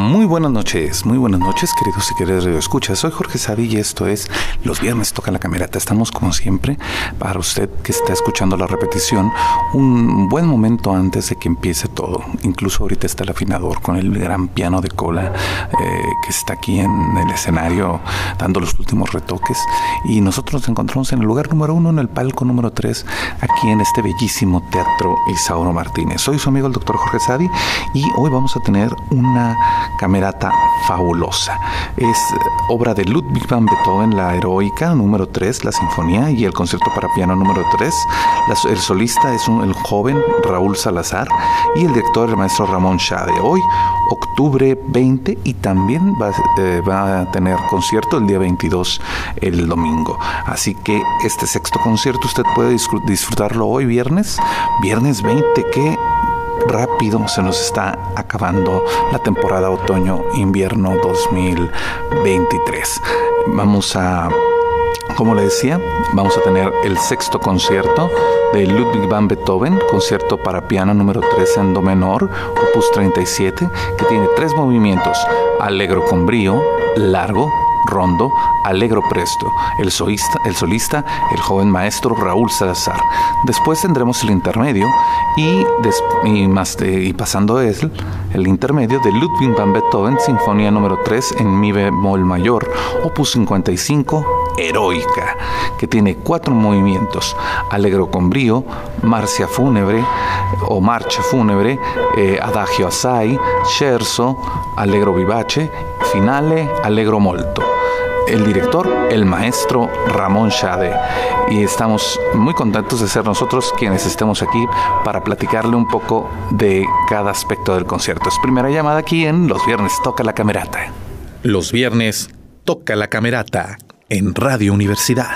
Muy buenas noches, muy buenas noches, queridos y queridas escuchas. Soy Jorge Savi y esto es Los Viernes Toca la Camerata. Estamos, como siempre, para usted que está escuchando la repetición, un buen momento antes de que empiece todo. Incluso ahorita está el afinador con el gran piano de cola eh, que está aquí en el escenario dando los últimos retoques. Y nosotros nos encontramos en el lugar número uno, en el palco número tres, aquí en este bellísimo teatro Isauro Martínez. Soy su amigo el doctor Jorge Savi y hoy vamos a tener una camerata fabulosa. Es obra de Ludwig van Beethoven, la heroica número 3, la sinfonía y el concierto para piano número 3. el solista es el joven Raúl Salazar y el director el maestro Ramón Schade. Hoy, octubre 20 y también va, eh, va a tener concierto el día 22, el domingo. Así que este sexto concierto usted puede disfrutarlo hoy viernes, viernes 20, que rápido se nos está acabando la temporada otoño-invierno 2023. Vamos a, como le decía, vamos a tener el sexto concierto de Ludwig van Beethoven, concierto para piano número 3 en do menor, opus 37, que tiene tres movimientos, alegro con brío, largo, rondo, alegro presto, el solista, el solista, el joven maestro Raúl Salazar. Después tendremos el intermedio y, y pasando es el intermedio de Ludwig van Beethoven, Sinfonía número 3 en mi bemol mayor, opus 55, heroica, que tiene cuatro movimientos, alegro con brío, marcia fúnebre o marcha fúnebre, eh, adagio assai, scherzo, allegro vivace, finale, allegro molto el director, el maestro Ramón Shade. Y estamos muy contentos de ser nosotros quienes estemos aquí para platicarle un poco de cada aspecto del concierto. Es primera llamada aquí en Los Viernes Toca la Camerata. Los Viernes Toca la Camerata en Radio Universidad.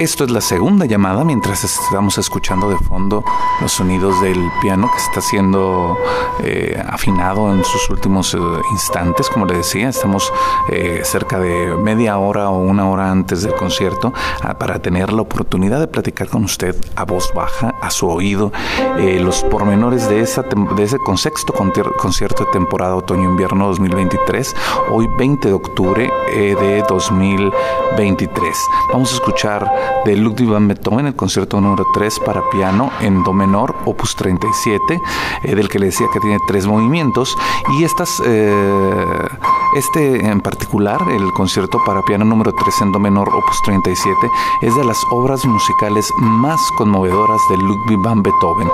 Esto es la segunda llamada mientras estamos escuchando de fondo los sonidos del piano que está siendo eh, afinado en sus últimos eh, instantes. Como le decía, estamos eh, cerca de media hora o una hora antes del concierto ah, para tener la oportunidad de platicar con usted a voz baja, a su oído, los pormenores de, esa, de ese concierto, concierto de temporada otoño-invierno 2023, hoy 20 de octubre de 2023. Vamos a escuchar de Ludwig van Beethoven, el concierto número 3 para piano en do menor, opus 37, eh, del que le decía que tiene tres movimientos. Y estas, eh, este en particular, el concierto para piano número 3 en do menor, opus 37, es de las obras musicales más conmovedoras de Ludwig van Beethoven.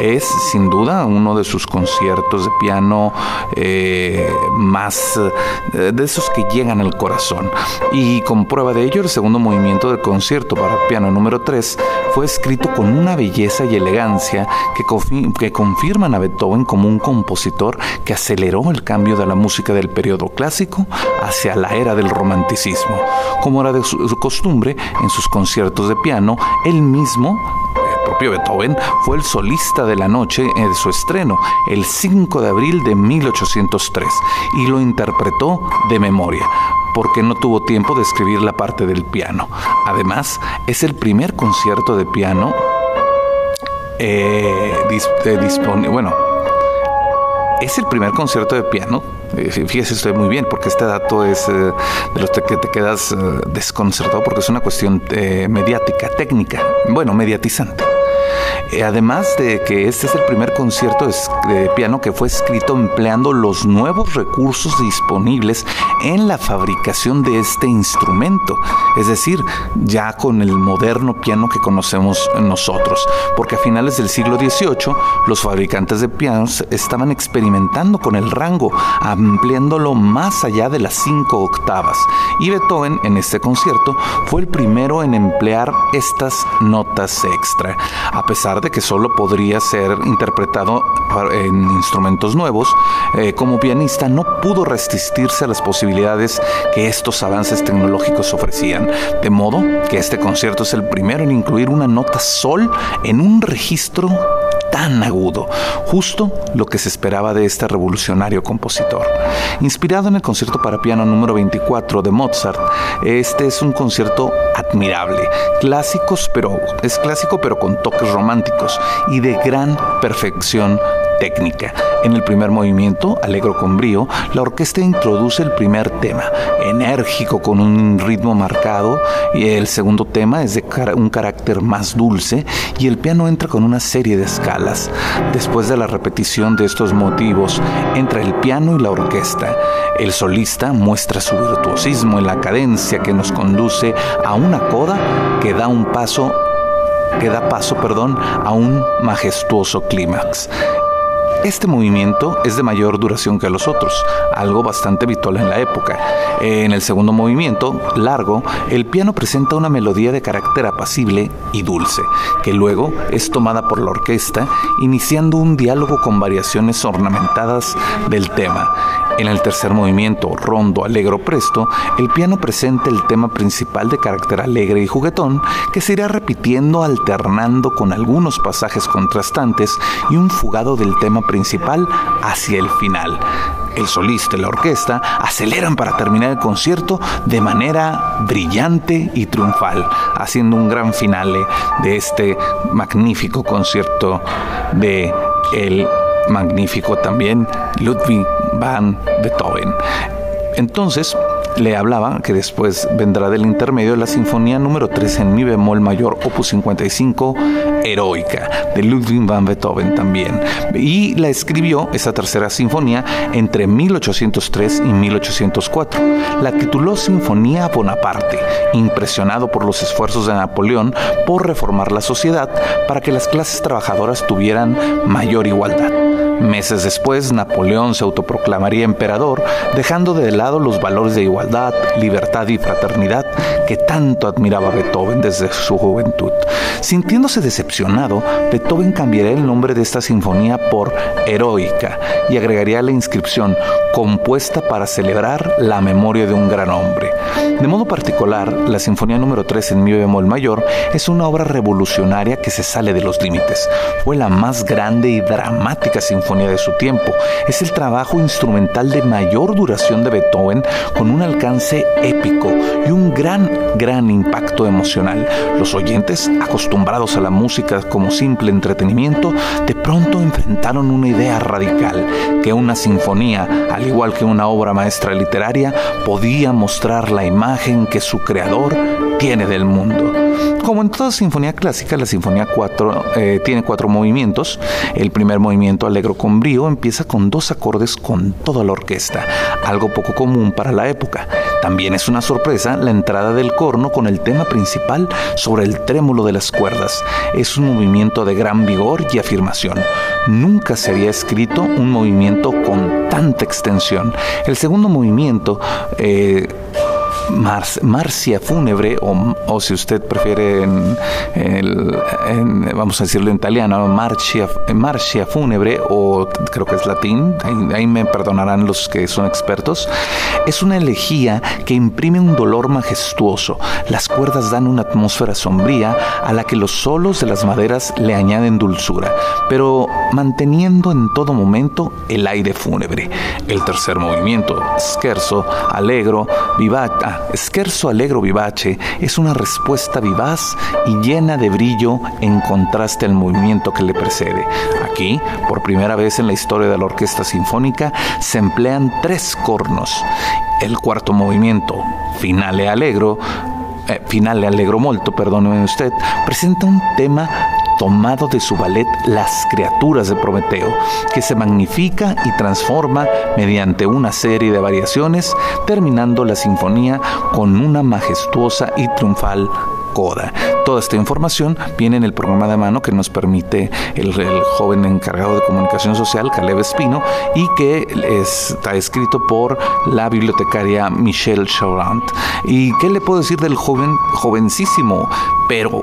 Es sin duda uno de sus conciertos de piano eh, más de esos que llegan al corazón. Y como prueba de ello, el segundo movimiento del concierto para piano número 3 fue escrito con una belleza y elegancia que, que confirman a Beethoven como un compositor que aceleró el cambio de la música del periodo clásico hacia la era del romanticismo. Como era de su, costumbre, en sus conciertos de piano, él mismo propio Beethoven fue el solista de la noche de su estreno, el 5 de abril de 1803, y lo interpretó de memoria porque no tuvo tiempo de escribir la parte del piano. Además, es el primer concierto de piano eh, disponible. Bueno, es el primer concierto de piano. Eh, fíjese, estoy muy bien, porque este dato es eh, de los que te quedas desconcertado, porque es una cuestión mediática, técnica, bueno, mediatizante. Eh, además de que este es el primer concierto de piano que fue escrito empleando los nuevos recursos disponibles en la fabricación de este instrumento, es decir, ya con el moderno piano que conocemos nosotros, porque a finales del siglo XVIII los fabricantes de pianos estaban experimentando con el rango, ampliándolo más allá de las cinco octavas, y Beethoven en este concierto fue el primero en emplear estas notas extra, a pesar de que solo podría ser interpretado en instrumentos nuevos, eh, como pianista no pudo resistirse a las posibilidades que estos avances tecnológicos ofrecían, de modo que este concierto es el primero en incluir una nota sol en un registro tan agudo, justo lo que se esperaba de este revolucionario compositor. Inspirado en el concierto para piano número 24 de Mozart, este es un concierto admirable, clásicos pero es clásico pero con toques románticos y de gran perfección técnica. En el primer movimiento, alegro con brío, la orquesta introduce el primer tema, enérgico con un ritmo marcado, y el segundo tema es de un carácter más dulce, y el piano entra con una serie de escalas. Después de la repetición de estos motivos, entra el piano y la orquesta. El solista muestra su virtuosismo en la cadencia que nos conduce a una coda que da un paso que da paso, perdón, a un majestuoso clímax. Este movimiento es de mayor duración que los otros, algo bastante habitual en la época. En el segundo movimiento, largo, el piano presenta una melodía de carácter apacible y dulce, que luego es tomada por la orquesta, iniciando un diálogo con variaciones ornamentadas del tema. En el tercer movimiento, rondo, alegro, presto, el piano presenta el tema principal de carácter alegre y juguetón, que se irá repitiendo alternando con algunos pasajes contrastantes y un fugado del tema principal hacia el final. El solista y la orquesta aceleran para terminar el concierto de manera brillante y triunfal, haciendo un gran finale de este magnífico concierto de el magnífico también Ludwig van Beethoven. Entonces, le hablaba que después vendrá del intermedio la sinfonía número 3 en mi bemol mayor, opus 55, heroica, de Ludwig van Beethoven también. Y la escribió, esa tercera sinfonía, entre 1803 y 1804. La tituló Sinfonía Bonaparte, impresionado por los esfuerzos de Napoleón por reformar la sociedad para que las clases trabajadoras tuvieran mayor igualdad. Meses después, Napoleón se autoproclamaría emperador, dejando de lado los valores de igualdad, libertad y fraternidad que tanto admiraba Beethoven desde su juventud. Sintiéndose decepcionado, Beethoven cambiaría el nombre de esta sinfonía por Heroica y agregaría la inscripción compuesta para celebrar la memoria de un gran hombre. De modo particular, la Sinfonía número 3 en mi bemol mayor es una obra revolucionaria que se sale de los límites. Fue la más grande y dramática sinfonía de su tiempo. Es el trabajo instrumental de mayor duración de Beethoven con un alcance épico y un gran, gran impacto emocional. Los oyentes, acostumbrados a la música como simple entretenimiento, de pronto enfrentaron una idea radical, que una sinfonía, al igual que una obra maestra literaria, podía mostrar la imagen que su creador tiene del mundo. Como en toda sinfonía clásica, la sinfonía 4 eh, tiene cuatro movimientos. El primer movimiento, alegro con brío, empieza con dos acordes con toda la orquesta, algo poco común para la época. También es una sorpresa la entrada del corno con el tema principal sobre el trémulo de las cuerdas. Es un movimiento de gran vigor y afirmación. Nunca se había escrito un movimiento con tanta extensión. El segundo movimiento eh, marcia fúnebre, o, si usted prefiere, vamos a decirlo en italiano, marcia, marcia fúnebre, o creo que es latín, ahí, me perdonarán los que son expertos, es una elegía que imprime un dolor majestuoso. Las cuerdas dan una atmósfera sombría a la que los solos de las maderas le añaden dulzura, pero manteniendo en todo momento el aire fúnebre. El tercer movimiento, scherzo, allegro, vivata, Scherzo Allegro Vivace es una respuesta vivaz y llena de brillo en contraste al movimiento que le precede. Aquí, por primera vez en la historia de la orquesta sinfónica, se emplean tres cornos. El cuarto movimiento, Finale Allegro, eh, Finale Allegro Molto, perdóneme usted, presenta un tema tomado de su ballet Las criaturas de Prometeo, que se magnifica y transforma mediante una serie de variaciones, terminando la sinfonía con una majestuosa y triunfal coda. Toda esta información viene en el programa de mano que nos permite el, joven encargado de comunicación social, Caleb Espino, y que está escrito por la bibliotecaria Michelle Chaurant. ¿Y qué le puedo decir del joven, jovencísimo, pero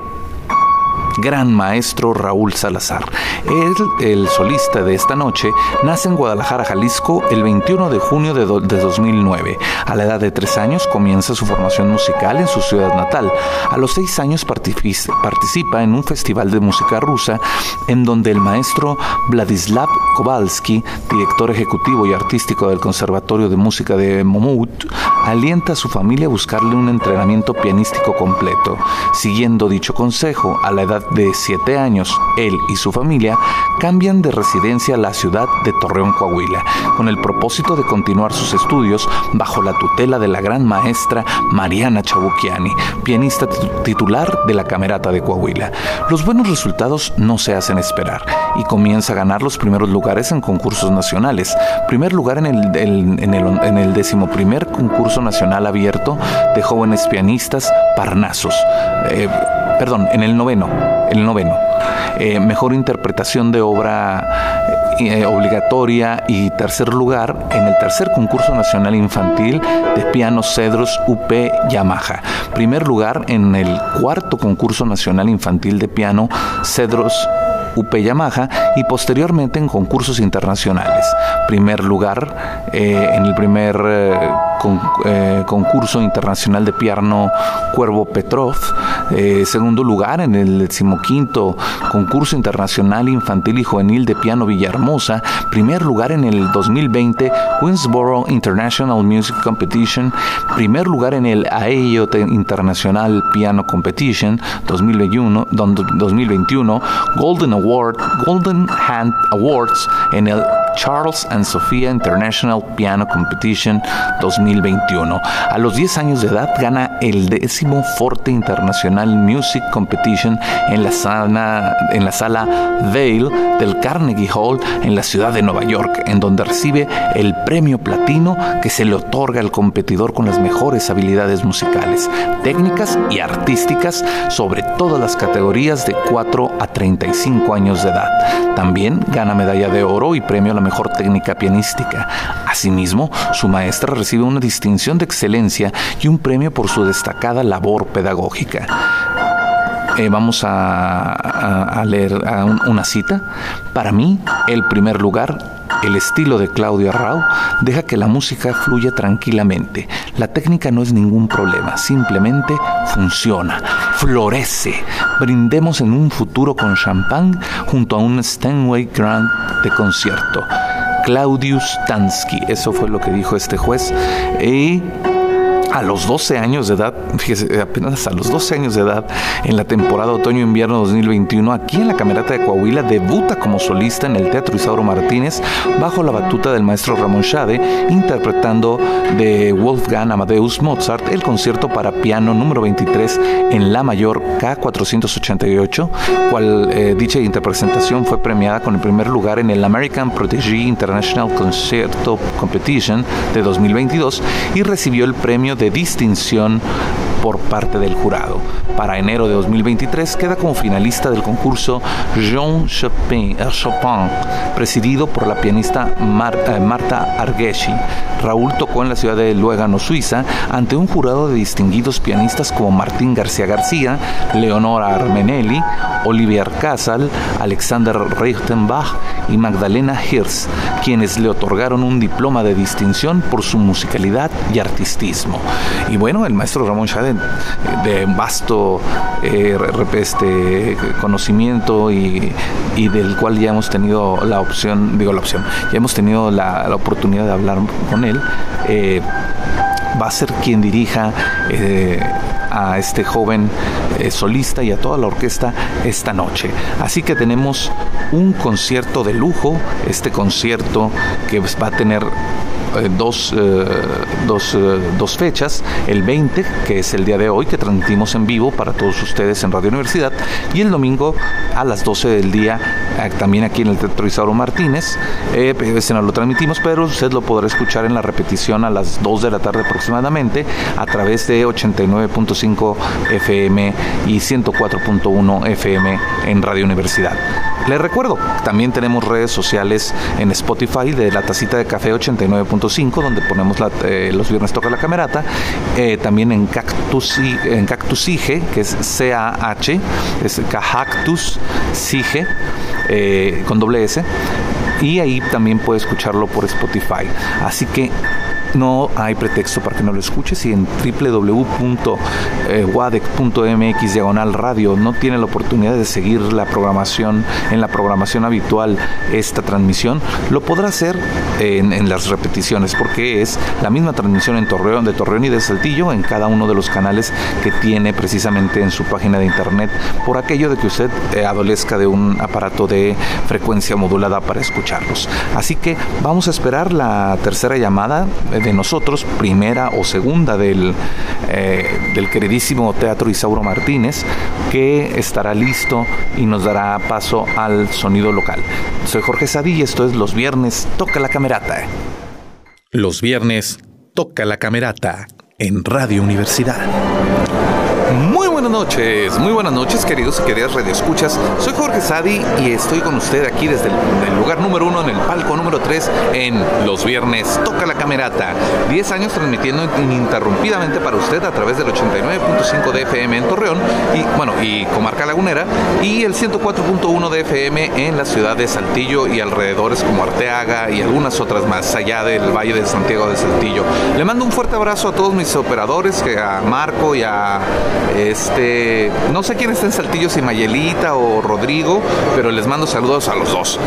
gran maestro Raúl Salazar. Él, el solista de esta noche, nace en Guadalajara, Jalisco, el 21 de junio de, 2009. A la edad de tres años comienza su formación musical en su ciudad natal. A los seis años participa en un festival de música rusa en donde el maestro Vladislav Kowalski, director ejecutivo y artístico del Conservatorio de Música de Momut, alienta a su familia a buscarle un entrenamiento pianístico completo. Siguiendo dicho consejo, a la edad de siete años, él y su familia cambian de residencia a la ciudad de Torreón, Coahuila, con el propósito de continuar sus estudios bajo la tutela de la gran maestra Mariana Chabuquiani, pianista titular de la Camerata de Coahuila. Los buenos resultados no se hacen esperar y comienza a ganar los primeros lugares en concursos nacionales. Primer lugar en el, en el, en el decimoprimer concurso nacional abierto de jóvenes pianistas Parnasos. Eh, perdón, en el noveno, el noveno. Eh, mejor interpretación de obra eh, obligatoria y tercer lugar en el tercer concurso nacional infantil de piano Cedros UP Yamaha. Primer lugar en el cuarto concurso nacional infantil de piano Cedros UP Yamaha y posteriormente en concursos internacionales. Primer lugar eh, en el primer eh, eh, concurso internacional de piano Cuervo Petrov, segundo lugar en el decimoquinto concurso internacional infantil y juvenil de piano Villahermosa, primer lugar en el 2020 Queensboro International Music Competition, primer lugar en el AEO International Piano Competition 2021, 2021 Golden Award, Golden Hand Awards en el Charles and Sophia International Piano Competition 2021. A los 10 años de edad gana el décimo Forte International Music Competition en la sala, en la sala Vale del Carnegie Hall en la ciudad de Nueva York, en donde recibe el premio platino que se le otorga al competidor con las mejores habilidades musicales, técnicas y artísticas sobre todas las categorías de 4 a 35 años de edad. También gana medalla de oro y premio a la mejor técnica pianística. Asimismo, su maestra recibe una distinción de excelencia y un premio por su destacada labor pedagógica. Eh, vamos a, leer una cita. Para mí, el primer lugar el estilo de Claudio Arrau deja que la música fluya tranquilamente. La técnica no es ningún problema, simplemente funciona, florece. Brindemos en un futuro con champán junto a un Steinway Grand de concierto. Claudius Tansky, eso fue lo que dijo este juez. Y a los 12 años de edad, fíjese, apenas a los 12 años de edad, en la temporada otoño-invierno 2021, aquí en la Camerata de Coahuila, debuta como solista en el Teatro Isauro Martínez, bajo la batuta del maestro Ramón Schade, interpretando de Wolfgang Amadeus Mozart el concierto para piano número 23 en La Mayor K488, cual eh, dicha interpretación fue premiada con el primer lugar en el American Protégé International Concerto Competition de 2022 y recibió el premio de de distinción por parte del jurado. Para enero de 2023 queda como finalista del concurso Jean Chopin, eh, Chopin presidido por la pianista eh, Marta Argeschi. Raúl tocó en la ciudad de Luégano, Suiza, ante un jurado de distinguidos pianistas como Martín García García, Leonora Armenelli, Olivier Casal, Alexander Reichenbach y Magdalena Hirsch, quienes le otorgaron un diploma de distinción por su musicalidad y artistismo. Y bueno, el maestro Ramón Schade, de vasto eh, este, conocimiento y, del cual ya hemos tenido la opción, digo la opción, ya hemos tenido la, oportunidad de hablar con él, eh, va a ser quien dirija eh, a este joven solista y a toda la orquesta esta noche. Así que tenemos un concierto de lujo, este concierto que va a tener dos, eh, dos, eh, dos, fechas, el 20, que es el día de hoy, que transmitimos en vivo para todos ustedes en Radio Universidad, y el domingo a las 12 del día, también aquí en el Teatro Isauro Martínez. ese no lo transmitimos, pero usted lo podrá escuchar en la repetición a las 2 de la tarde aproximadamente a través de 89.5 FM y 104.1 FM en Radio Universidad. Les recuerdo, también tenemos redes sociales en Spotify de la tacita de café 89.5, donde ponemos eh, los viernes toca la camerata. Eh, también en Cactus, en Cactus Sige, que es C-A-H, es Cactus Sige, eh, con doble S. Y ahí también puede escucharlo por Spotify. Así que no hay pretexto para que no lo escuches y en www.wadec.mx diagonal radio no tiene la oportunidad de seguir la programación en la programación habitual esta transmisión, lo podrá hacer en, las repeticiones porque es la misma transmisión en Torreón, de Torreón y de Saltillo en cada uno de los canales que tiene precisamente en su página de internet por aquello de que usted eh, adolezca de un aparato de frecuencia modulada para escucharlos. Así que vamos a esperar la tercera llamada de nosotros, primera o segunda del, eh, del queridísimo Teatro Isauro Martínez, que estará listo y nos dará paso al sonido local. Soy Jorge Sadí y esto es Los Viernes Toca la Camerata. Los Viernes Toca la Camerata en Radio Universidad. Muy buenas noches, muy buenas noches queridos y queridas radioescuchas. Soy Jorge Sadi y estoy con usted aquí desde el, lugar número uno en el palco número 3 en los viernes Toca la Camerata. 10 años transmitiendo ininterrumpidamente para usted a través del 89.5 de FM en Torreón y bueno, y Comarca Lagunera y el 104.1 de FM en la ciudad de Saltillo y alrededores como Arteaga y algunas otras más allá del Valle de Santiago de Saltillo. Le mando un fuerte abrazo a todos mis operadores, a Marco y a este, no sé quién está en Saltillo, si Mayelita o Rodrigo, pero les mando saludos a los dos.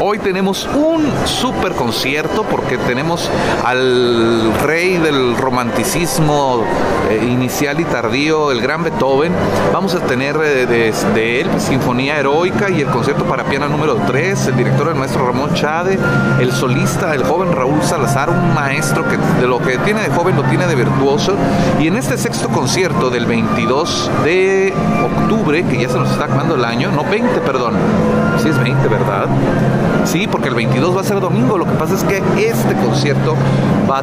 Hoy tenemos un super concierto porque tenemos al rey del romanticismo eh, inicial y tardío, el gran Beethoven. Vamos a tener eh, de, él Sinfonía Heroica y el concierto para piano número 3, el director el maestro Ramón Chade, el solista, el joven Raúl Salazar, un maestro que de lo que tiene de joven lo tiene de virtuoso. Y en este sexto concierto del 20 22 de octubre, que ya se nos está acabando el año, no 20, perdón. Sí es 20, ¿verdad? Sí, porque el 22 va a ser domingo. Lo que pasa es que este concierto va,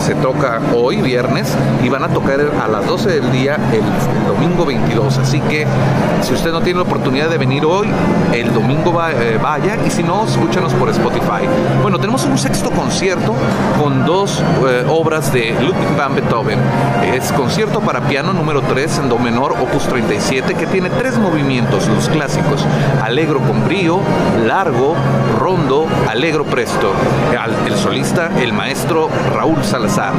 se toca hoy, viernes, y van a tocar a las 12 del día el, domingo 22. Así que si usted no tiene la oportunidad de venir hoy, el domingo eh, vaya, y si no, escúchanos por Spotify. Bueno, tenemos un sexto concierto con dos eh, obras de Ludwig van Beethoven. Es concierto para piano número 3 en do menor, opus 37, que tiene tres movimientos, los clásicos, alegro con brío, largo, rondo, alegro presto. El solista, el maestro Raúl Salazar.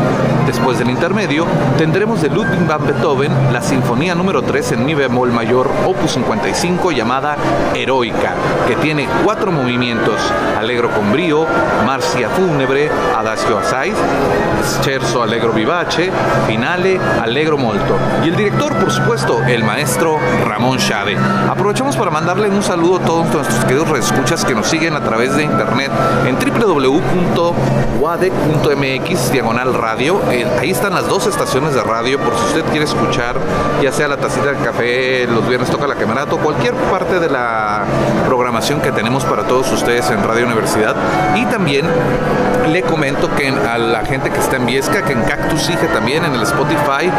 Después del intermedio, tendremos de Ludwig van Beethoven la sinfonía número 3 en mi bemol mayor, opus 55, llamada Heroica, que tiene cuatro movimientos, alegro con brío, marcia fúnebre, adagio assai, scherzo allegro vivace, finale, allegro molto. Y el director, por supuesto, el maestro Ramón Chade. Aprovechamos para mandarle un saludo a todos nuestros queridos reescuchas que nos siguen a través de internet en www.wade.mx diagonal radio. Eh, ahí están las dos estaciones de radio por si usted quiere escuchar, ya sea la tacita de café, los viernes toca la camarato, cualquier parte de la programación que tenemos para todos ustedes en Radio Universidad. Y también le comento que a la gente que está en Viesca, que en Cactus sigue también en el Spotify,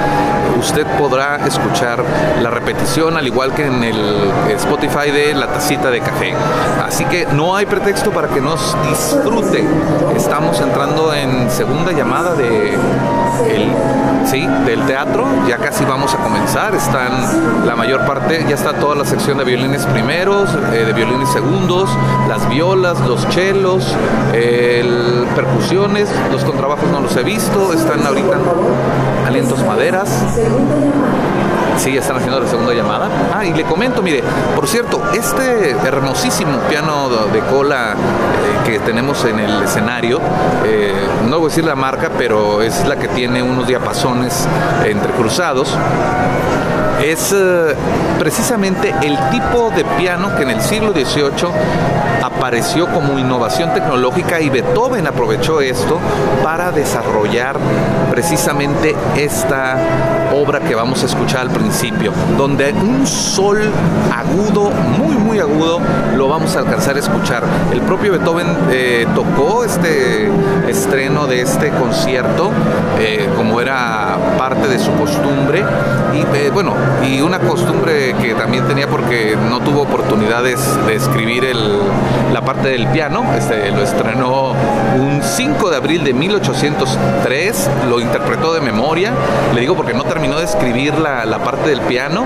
usted podrá escuchar la repetición al igual que en el Spotify de la tacita de café. Así que no hay pretexto para que nos disfrute. Estamos entrando en segunda llamada de el, sí, del teatro. Ya casi vamos a comenzar. Están la mayor parte, ya está toda la sección de violines primeros, eh, de violines segundos, las violas, los chelos, el, percusiones, los contrabajos no los he visto. Están ahorita alientos maderas. Sí, están haciendo la segunda llamada. Ah, y le comento, mire, por cierto, este hermosísimo piano de cola eh, que tenemos en el escenario, eh, no voy a decir la marca, pero es la que tiene unos diapasones entrecruzados es eh, precisamente el tipo de piano que en el siglo XVIII apareció como innovación tecnológica y Beethoven aprovechó esto para desarrollar precisamente esta obra que vamos a escuchar al principio, donde un sol agudo, muy muy agudo, lo vamos a alcanzar a escuchar. El propio Beethoven eh, tocó este estreno de este concierto, eh, como era parte de su costumbre, y bueno, y una costumbre que también tenía porque no tuvo oportunidades de escribir la parte del piano, este, lo estrenó un 5 de abril de 1803, lo interpretó de memoria, le digo porque no terminó de escribir la, la parte del piano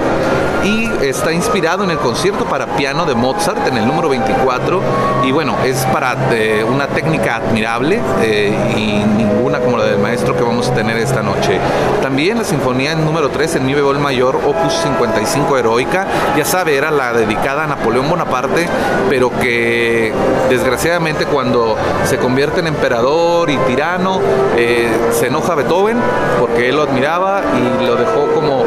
y está inspirado en el concierto para piano de Mozart en el número 24 y bueno, es para eh, una técnica admirable eh, y ninguna como la del maestro que vamos a tener esta noche. También la sinfonía número 3 en mi bemol mayor, opus 55 heroica, ya sabe, era la dedicada a Napoleón Bonaparte, pero que desgraciadamente cuando se convierte en emperador y tirano, eh, se enoja Beethoven porque él lo admiraba y lo dejó como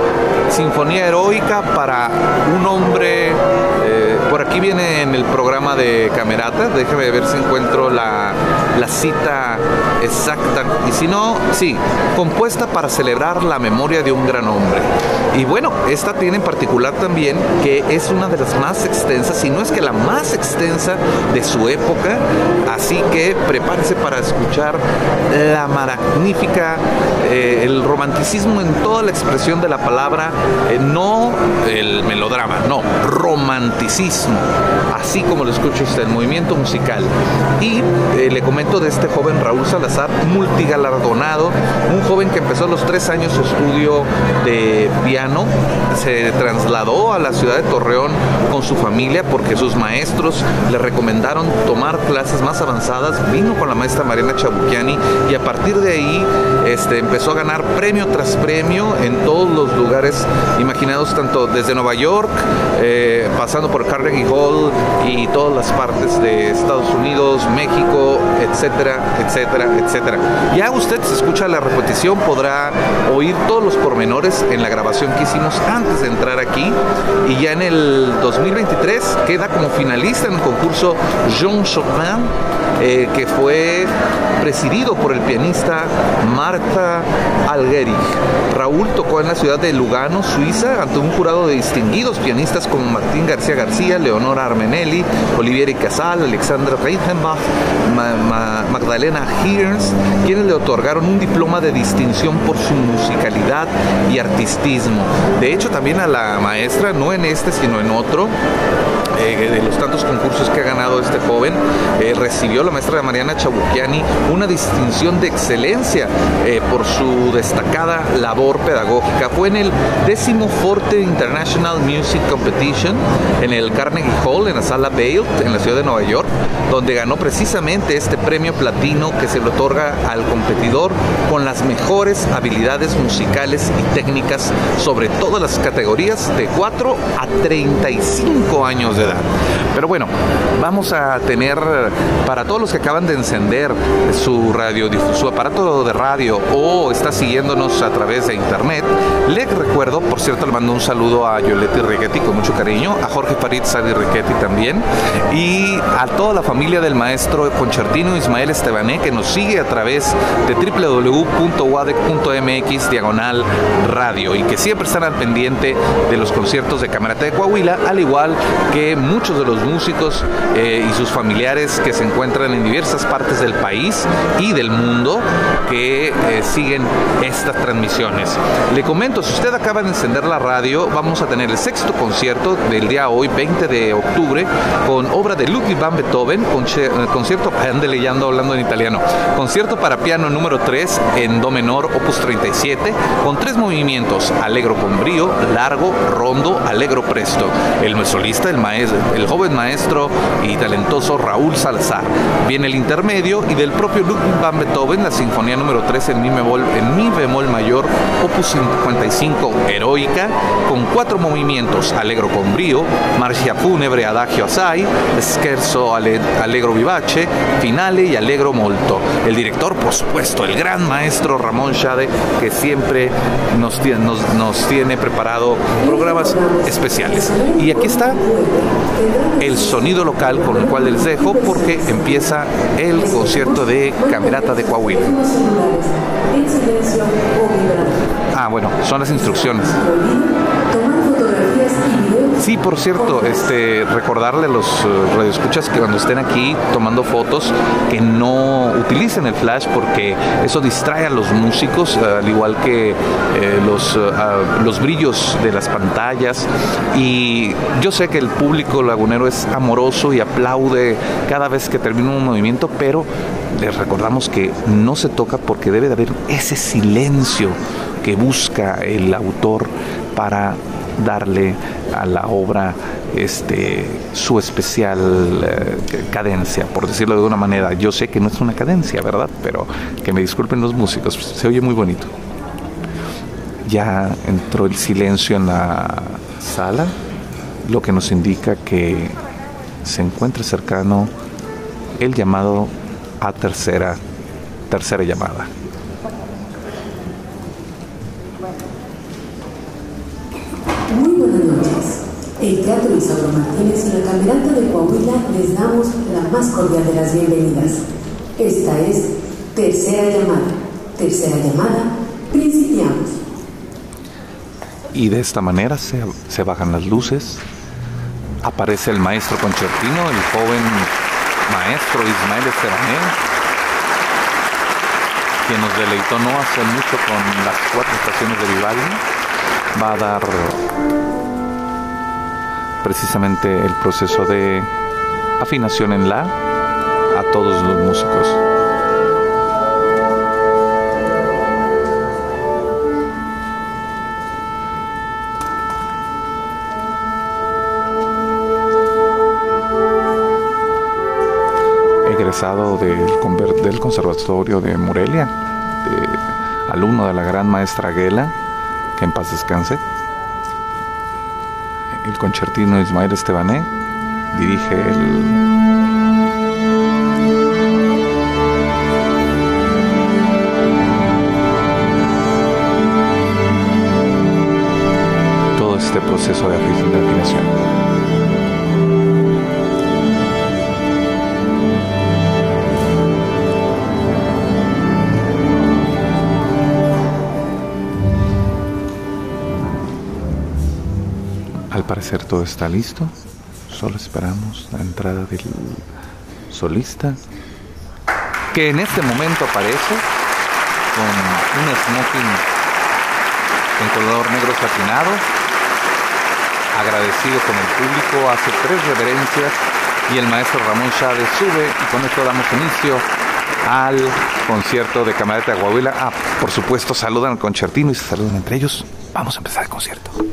sinfonía heroica para un hombre por aquí viene en el programa de Camerata, déjeme ver si encuentro la, la cita exacta. Y si no, sí, compuesta para celebrar la memoria de un gran hombre. Y bueno, esta tiene en particular también que es una de las más extensas, si no es que la más extensa de su época. Así que prepárese para escuchar la magnífica, eh, el romanticismo en toda la expresión de la palabra, eh, no el melodrama, no, romanticismo, así como lo escucha usted, el movimiento musical. Y eh, le comento de este joven Raúl Salazar, multigalardonado, un joven que empezó a los tres años su estudio de piano, se trasladó a la ciudad de Torreón con su familia porque sus maestros le recomendaron tomar clases más avanzadas, vino con la maestra Mariana Chabuquiani y a partir de ahí este, empezó a ganar premio tras premio en todos los lugares imaginados, tanto desde Nueva York, eh, pasando por Carnegie Hall y todas las partes de Estados Unidos, México, etcétera, etcétera, etcétera. Ya usted se escucha la repetición, podrá oír todos los pormenores en la grabación que hicimos antes de entrar aquí y ya en el 2023 queda como finalista en el concurso Jean Chopin eh, que fue presidido por el pianista Marta Algerich. Raúl tocó en la ciudad de Lugano, Suiza, ante un jurado de distinguidos pianistas como Martín García García, Leonora Armenelli, Olivieri Casal, Alexandra Reichenbach, Magdalena Hirns, quienes le otorgaron un diploma de distinción por su musicalidad y artistismo. De hecho, también a la maestra, no en este, sino en otro, eh, de los tantos concursos que ha ganado este joven, eh, recibió la maestra Mariana Chabuquiani una distinción de excelencia eh, por su destacada labor pedagógica. Fue en el décimo Forte International Music Competition en el Carnegie Hall, en la sala Bale, en la ciudad de Nueva York, donde ganó precisamente este premio platino que se le otorga al competidor con las mejores habilidades musicales y técnicas sobre todas las categorías de 4 a 35 años de pero bueno, vamos a tener para todos los que acaban de encender su radio, su aparato de radio o está siguiéndonos a través de internet, le recuerdo, por cierto, le mando un saludo a Yoleti Riquetti con mucho cariño, a Jorge Farid Sadi Riquetti también y a toda la familia del maestro concertino Ismael Estebané que nos sigue a través de www.wadec.mx diagonal radio y que siempre están al pendiente de los conciertos de Camerata de Coahuila, al igual que muchos de los músicos eh, y sus familiares que se encuentran en diversas partes del país y del mundo que eh, siguen estas transmisiones. Le comento, si usted acaba de encender la radio, vamos a tener el sexto concierto del día hoy, 20 de octubre, con obra de Ludwig van Beethoven, eh, concierto, ande leyendo hablando en italiano, concierto para piano número 3 en do menor, opus 37, con tres movimientos, alegro con brío, largo, rondo, alegro presto. El solista, el maestro el joven maestro y talentoso Raúl Salazar. Viene el intermedio y del propio Ludwig van Beethoven, la sinfonía número 3 en mi bemol, en mi bemol mayor, opus 55, heroica, con cuatro movimientos, allegro con brío, marcia fúnebre, adagio assai, scherzo allegro vivace, finale y allegro molto. El director, por supuesto, el gran maestro Ramón Schade, que siempre nos, nos, nos tiene preparado programas especiales. Y aquí está el sonido local con el cual les dejo porque empieza el concierto de Camerata de Coahuila. Ah, bueno, son las instrucciones. Sí, por cierto, este, recordarle a los uh, radioescuchas que cuando estén aquí tomando fotos, que no utilicen el flash porque eso distrae a los músicos, al igual que eh, los, uh, los brillos de las pantallas. Y yo sé que el público lagunero es amoroso y aplaude cada vez que termina un movimiento, pero les recordamos que no se toca porque debe de haber ese silencio que busca el autor para darle a la obra este, su especial eh, cadencia, por decirlo de una manera. Yo sé que no es una cadencia, ¿verdad? Pero que me disculpen los músicos, se oye muy bonito. Ya entró el silencio en la sala, lo que nos indica que se encuentra cercano el llamado a tercera, tercera llamada. Muy buenas noches. Isauro Martínez y la Camerata de Coahuila les damos la más cordial de las bienvenidas. Esta es Tercera Llamada. Tercera Llamada, principiamos. Y de esta manera se, se bajan las luces, aparece el maestro concertino, el joven maestro Ismael Estebané, quien nos deleitó no hace mucho con las cuatro estaciones de Vivaldi, va a dar precisamente el proceso de afinación en la a todos los músicos. egresado del, Conservatorio de Morelia, alumno de la gran maestra Aguela, que en paz descanse. El concertino Ismael Estebané dirige el todo este proceso de afinación. Parecer todo está listo. Solo esperamos la entrada del solista, que en este momento aparece con un smoking en color negro satinado, agradecido con el público, hace tres reverencias y el maestro Ramón Chávez sube y con esto damos inicio al concierto de Camarata de Coahuila. Ah, por supuesto, saludan al concertino y se saludan entre ellos. Vamos a empezar el concierto.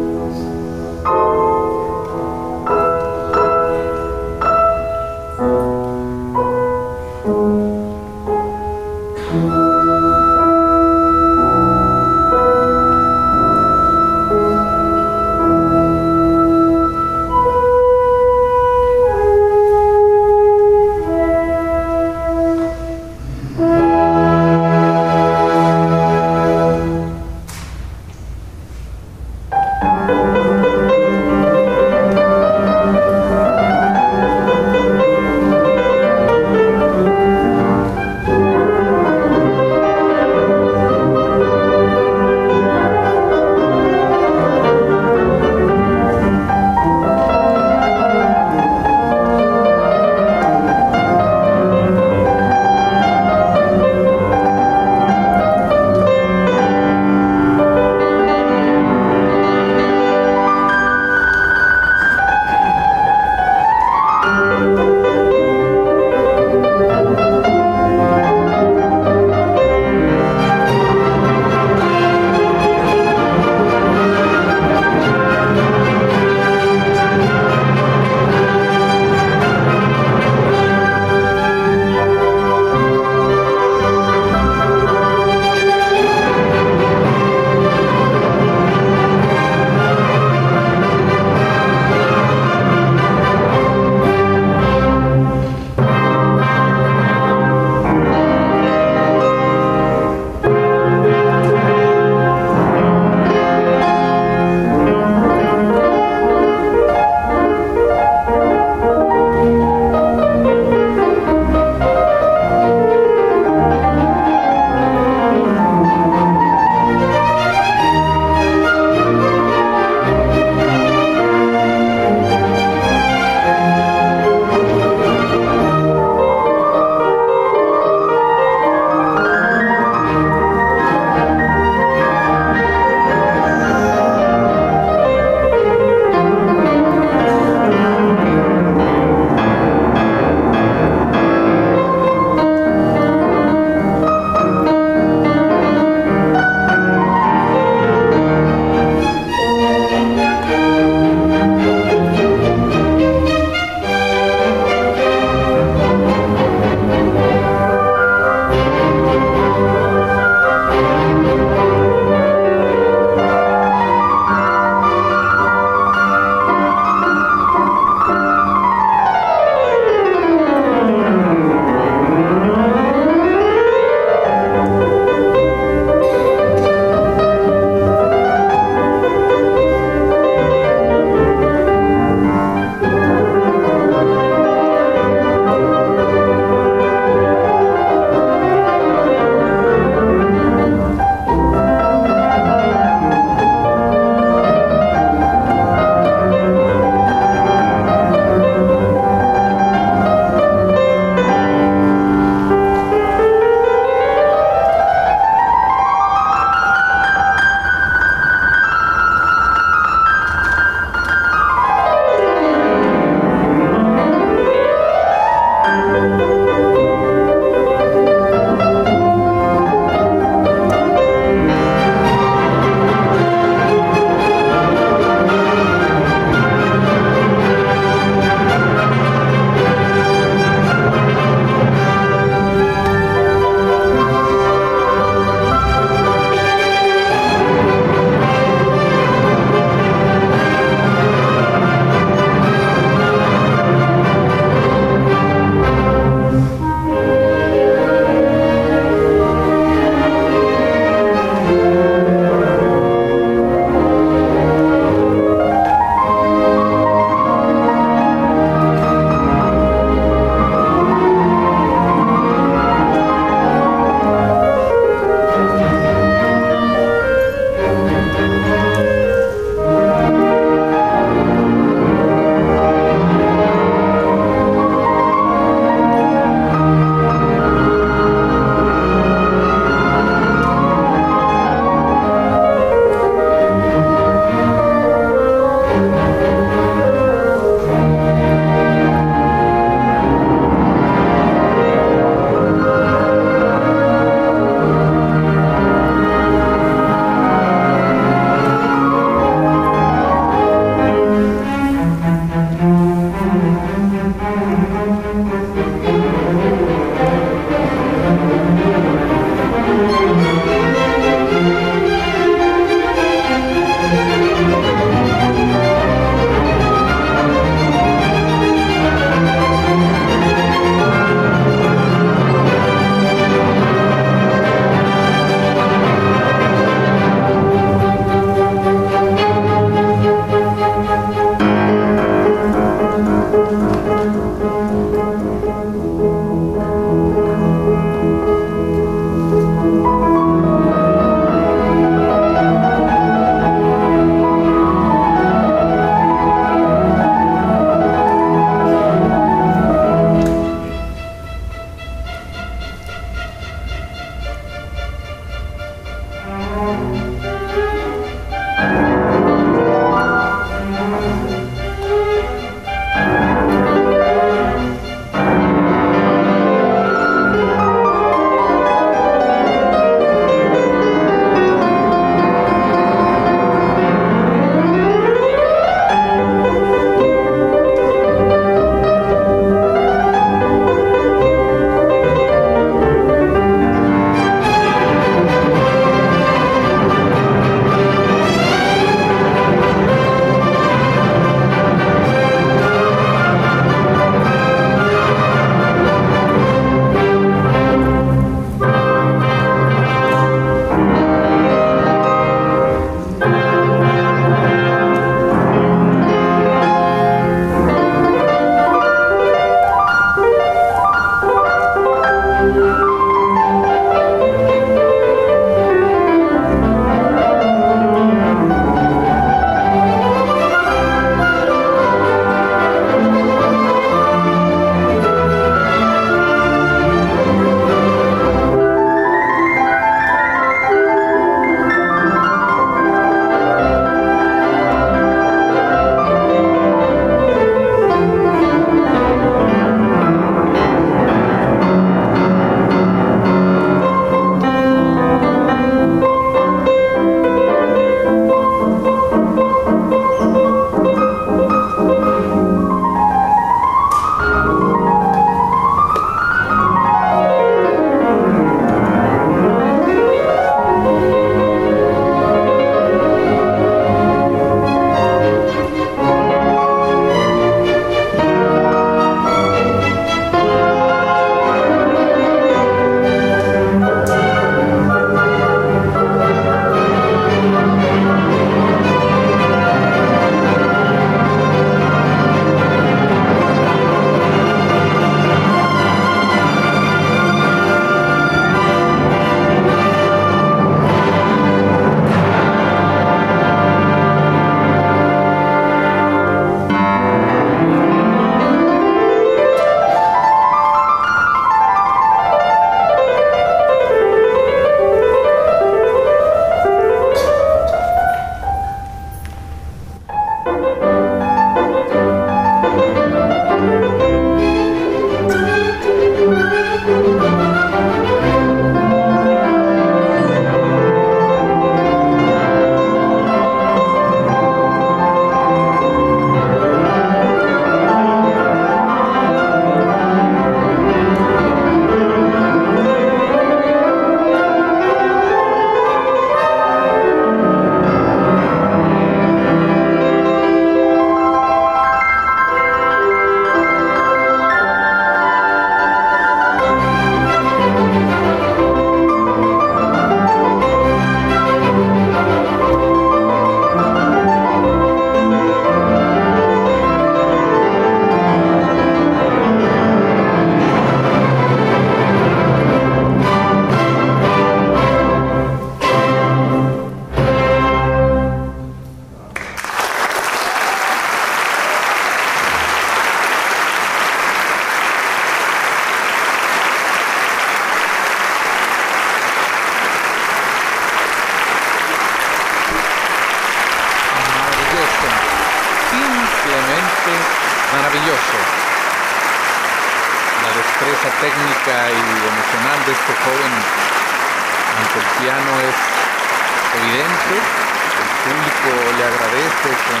Con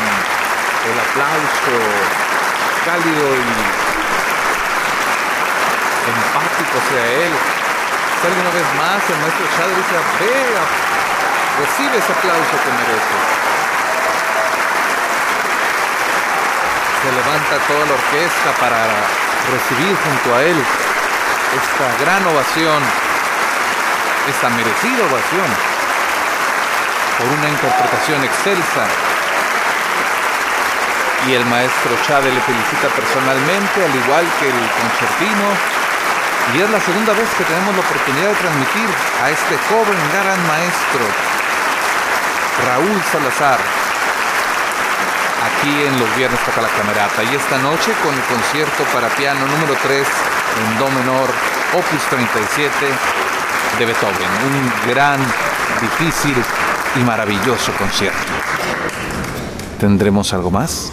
el aplauso cálido y bendito sea Él. Sale una vez más, el maestro Chad dice, ve, recibe ese aplauso que mereces. Se levanta toda la orquesta para recibir junto a Él esta gran ovación, esta merecida ovación, por una interpretación excelsa y el maestro Chávez le felicita personalmente, al igual que el concertino. Y es la segunda vez que tenemos la oportunidad de transmitir a este joven gran maestro, Raúl Salazar, aquí en los viernes toca la camerata. Y esta noche con el concierto para piano número 3 en Do menor, opus 37 de Beethoven. Un gran, difícil y maravilloso concierto. ¿Tendremos algo más?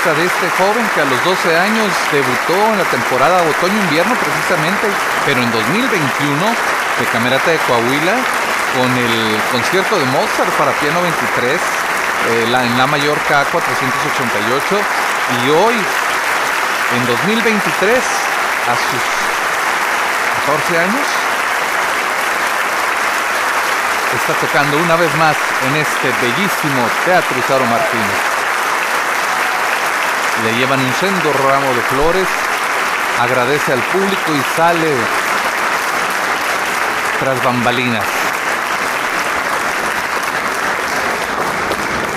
De este joven que a los 12 años debutó en la temporada otoño-invierno precisamente, pero en 2021 de Camerata de Coahuila con el concierto de Mozart para piano 23 eh, en la mayor K488 y hoy en 2023 a sus 14 años está tocando una vez más en este bellísimo Teatro Isaro Martínez le llevan un sendo ramo de flores, agradece al público y sale tras bambalinas.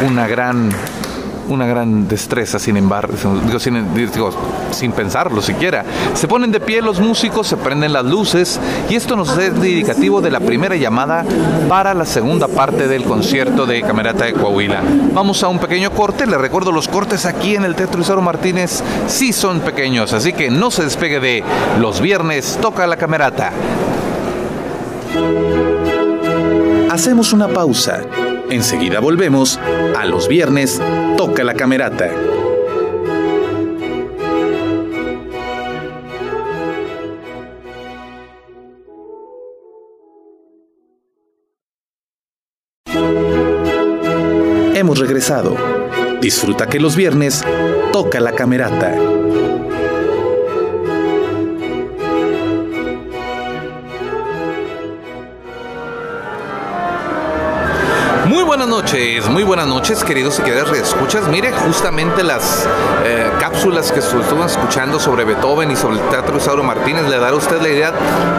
Una gran una gran destreza, sin embargo, digo, sin, pensarlo siquiera. Se ponen de pie los músicos, se prenden las luces y esto nos es indicativo de la primera llamada para la segunda parte del concierto de Camerata de Coahuila. Vamos a un pequeño corte, le recuerdo los cortes aquí en el Teatro Isaro Martínez sí son pequeños, así que no se despegue de los viernes toca la Camerata. Hacemos una pausa. Enseguida volvemos a los viernes Toca la Camerata. Hemos regresado. Disfruta que los viernes toca la camerata. Noches, muy buenas noches, queridos y queridas reescuchas. Mire, justamente las eh, cápsulas que estuvo escuchando sobre Beethoven y sobre el Teatro Isauro Martínez le dará a usted la idea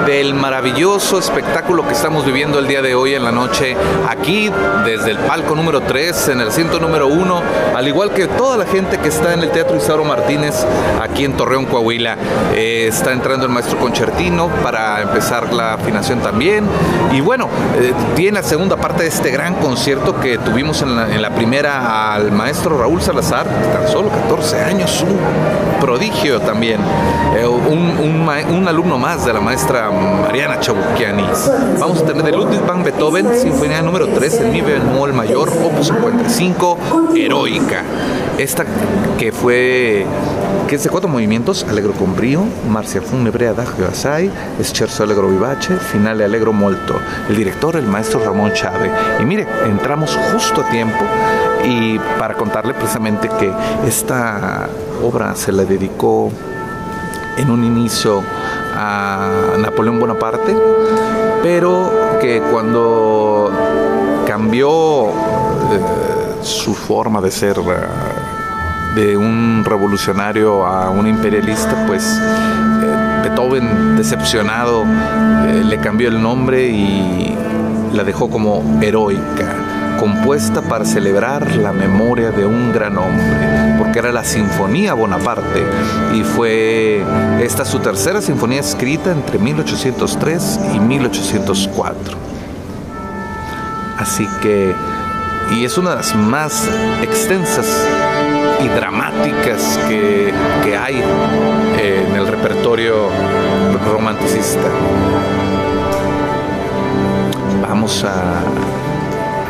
del maravilloso espectáculo que estamos viviendo el día de hoy en la noche aquí, desde el palco número 3, en el asiento número 1, al igual que toda la gente que está en el Teatro Isauro Martínez aquí en Torreón, Coahuila. Eh, está entrando el maestro concertino para empezar la afinación también. Y bueno, eh, tiene la segunda parte de este gran concierto que tuvimos en la, primera al maestro Raúl Salazar, tan solo 14 años, un prodigio también, eh, un, alumno más de la maestra Mariana Chabuquiani. Vamos a tener de Ludwig van Beethoven, Sinfonía número 3 en mi bemol mayor, opus 55, Heroica. Esta que fue que es de cuatro movimientos, Allegro con brío, Marcia Funebre Adagio Assai, Scherzo Allegro Vivace, Finale Allegro Molto. El director, el maestro Ramón Chávez. Y mire, entramos justo a tiempo y para contarle precisamente que esta obra se la dedicó en un inicio a Napoleón Bonaparte, pero que cuando cambió eh, su forma de ser de un revolucionario a un imperialista, pues eh, Beethoven, decepcionado, eh, le cambió el nombre y la dejó como heroica, compuesta para celebrar la memoria de un gran hombre, porque era la Sinfonía Bonaparte y fue esta su tercera sinfonía escrita entre 1803 y 1804. Así que, y es una de las más extensas y dramáticas que, hay en el repertorio romanticista. Vamos a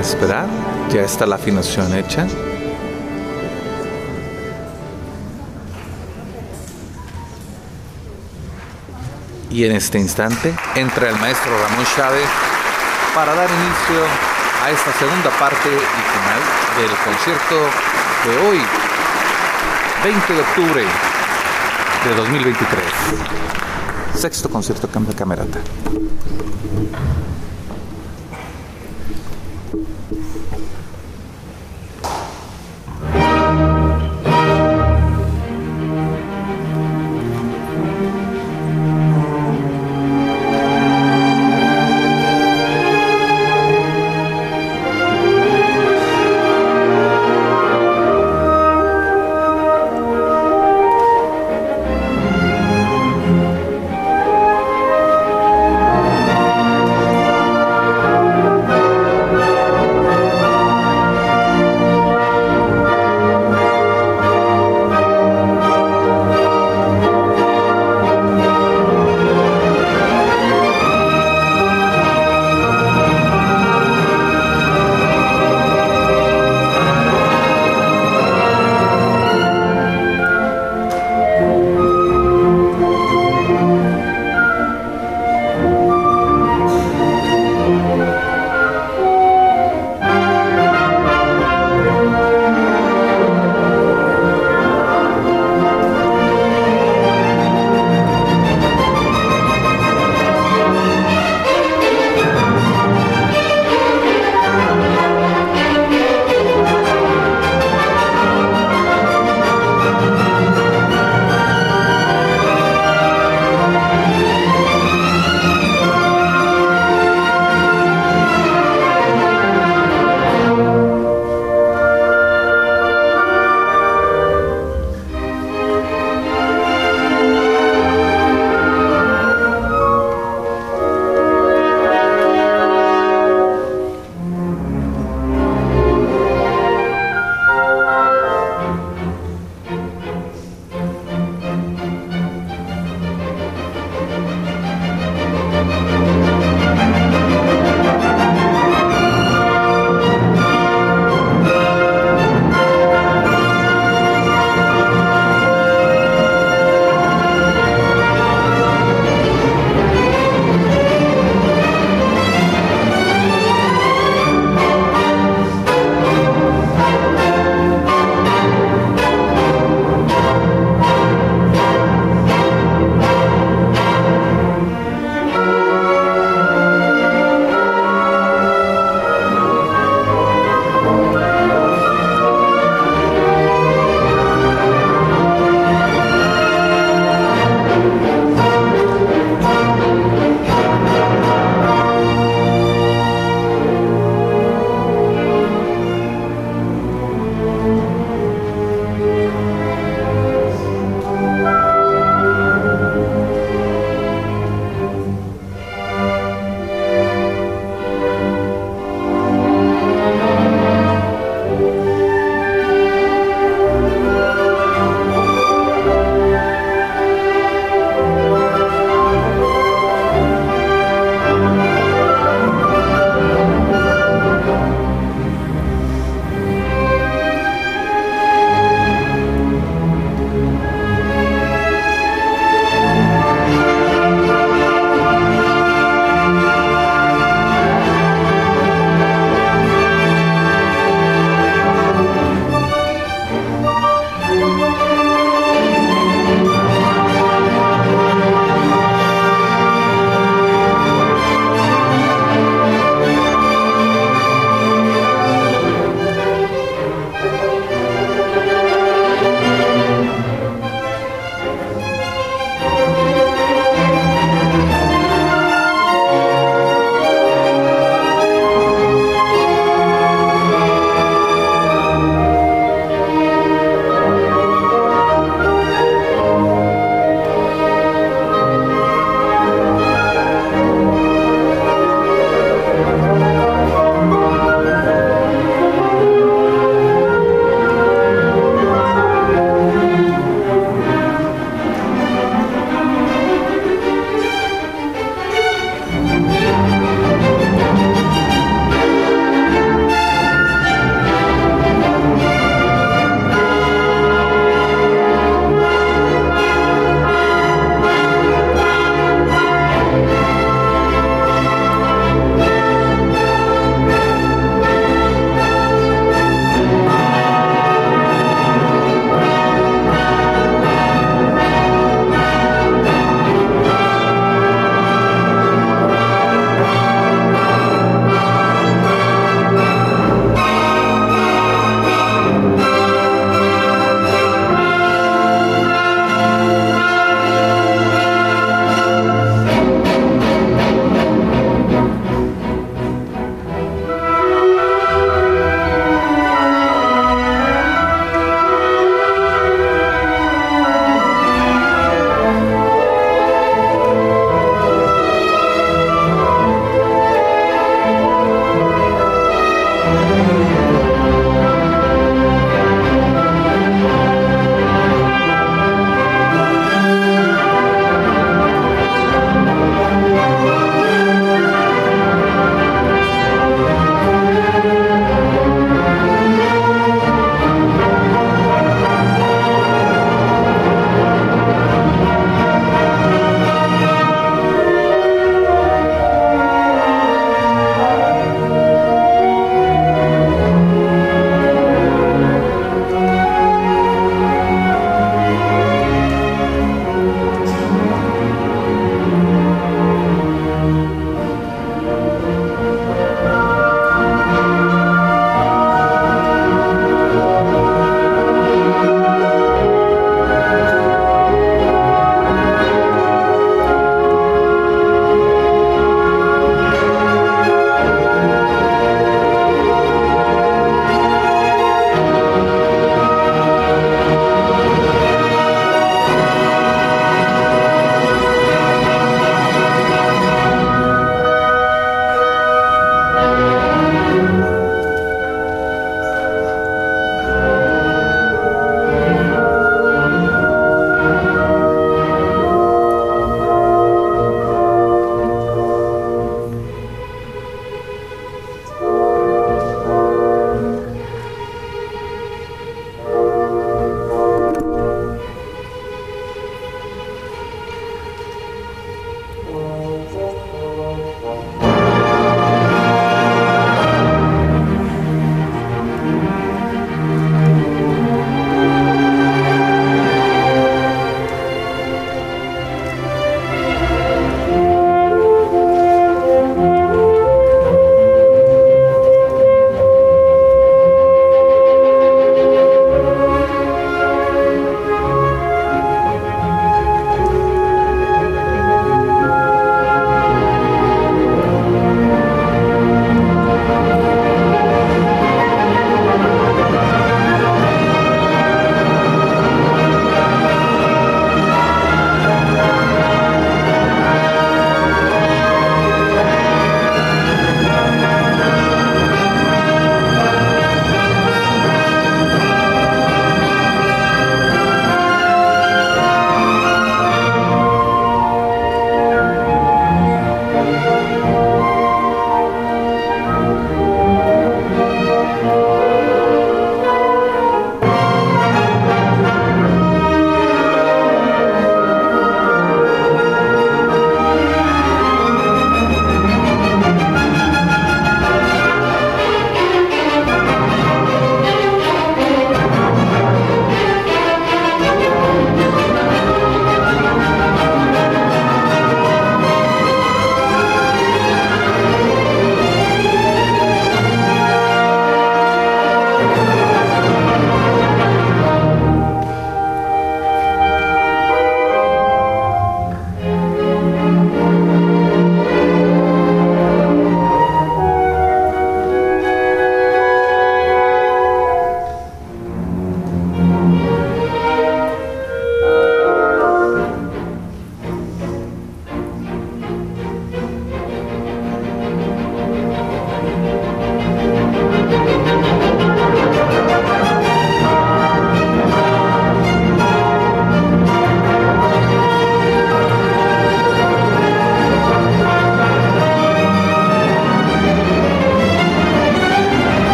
esperar, ya está la afinación hecha. Y en este instante entra el maestro Ramón Chávez para dar inicio a esta segunda parte y final del concierto de hoy, 20 de octubre de 2023. Sexto concierto Cambio Camerata.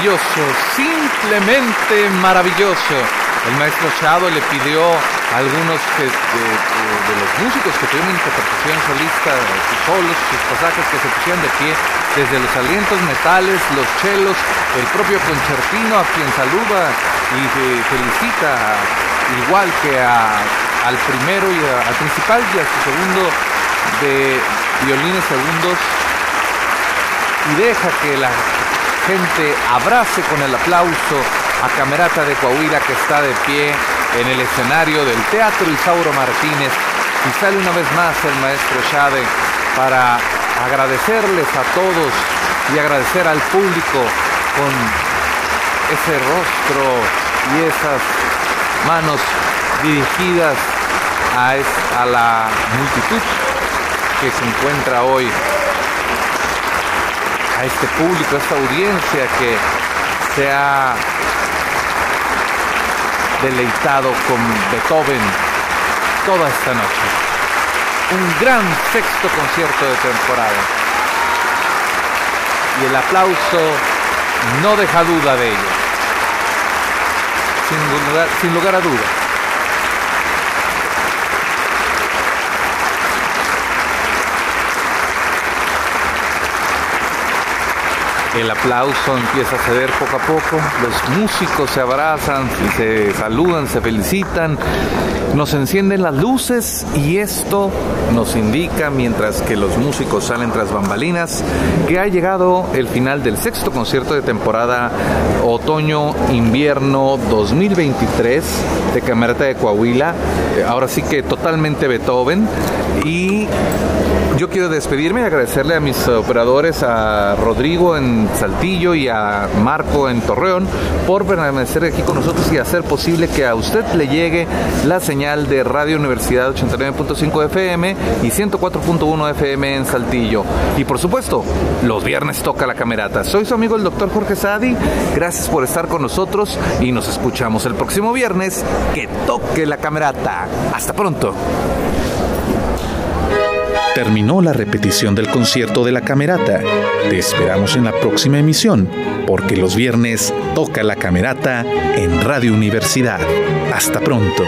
Maravilloso, simplemente maravilloso. El maestro Chado le pidió a algunos de, los músicos que tuvieron interpretación solista, sus solos, sus pasajes, que se pusieran de pie, desde los alientos metales, los chelos, el propio concertino a quien saluda y felicita, igual que al primero y al principal y a su segundo de violines segundos, y deja que la gente abrace con el aplauso a Camerata de Coahuila que está de pie en el escenario del Teatro Isauro Martínez. Y sale una vez más el maestro Chade para agradecerles a todos y agradecer al público con ese rostro y esas manos dirigidas a, a la multitud que se encuentra hoy a este público, a esta audiencia que se ha deleitado con Beethoven toda esta noche. Un gran sexto concierto de temporada. Y el aplauso no deja duda de ello. Sin lugar, sin lugar a dudas. El aplauso empieza a ceder poco a poco, los músicos se abrazan, se saludan, se felicitan nos encienden las luces y esto nos indica, mientras que los músicos salen tras bambalinas, que ha llegado el final del sexto concierto de temporada otoño-invierno 2023 de Camerata de Coahuila. Eh, ahora sí que totalmente Beethoven. Y yo quiero despedirme y agradecerle a mis operadores, a Rodrigo en Saltillo y a Marco en Torreón, por permanecer aquí con nosotros y hacer posible que a usted le llegue la señal de Radio Universidad 89.5 FM y 104.1 FM en Saltillo. Y por supuesto, los viernes toca la camerata. Soy su amigo el doctor Jorge Sadi. Gracias por estar con nosotros y nos escuchamos el próximo viernes. Que toque la camerata. Hasta pronto. Terminó la repetición del concierto de la Camerata. Te esperamos en la próxima emisión, porque los viernes toca la Camerata en Radio Universidad. Hasta pronto.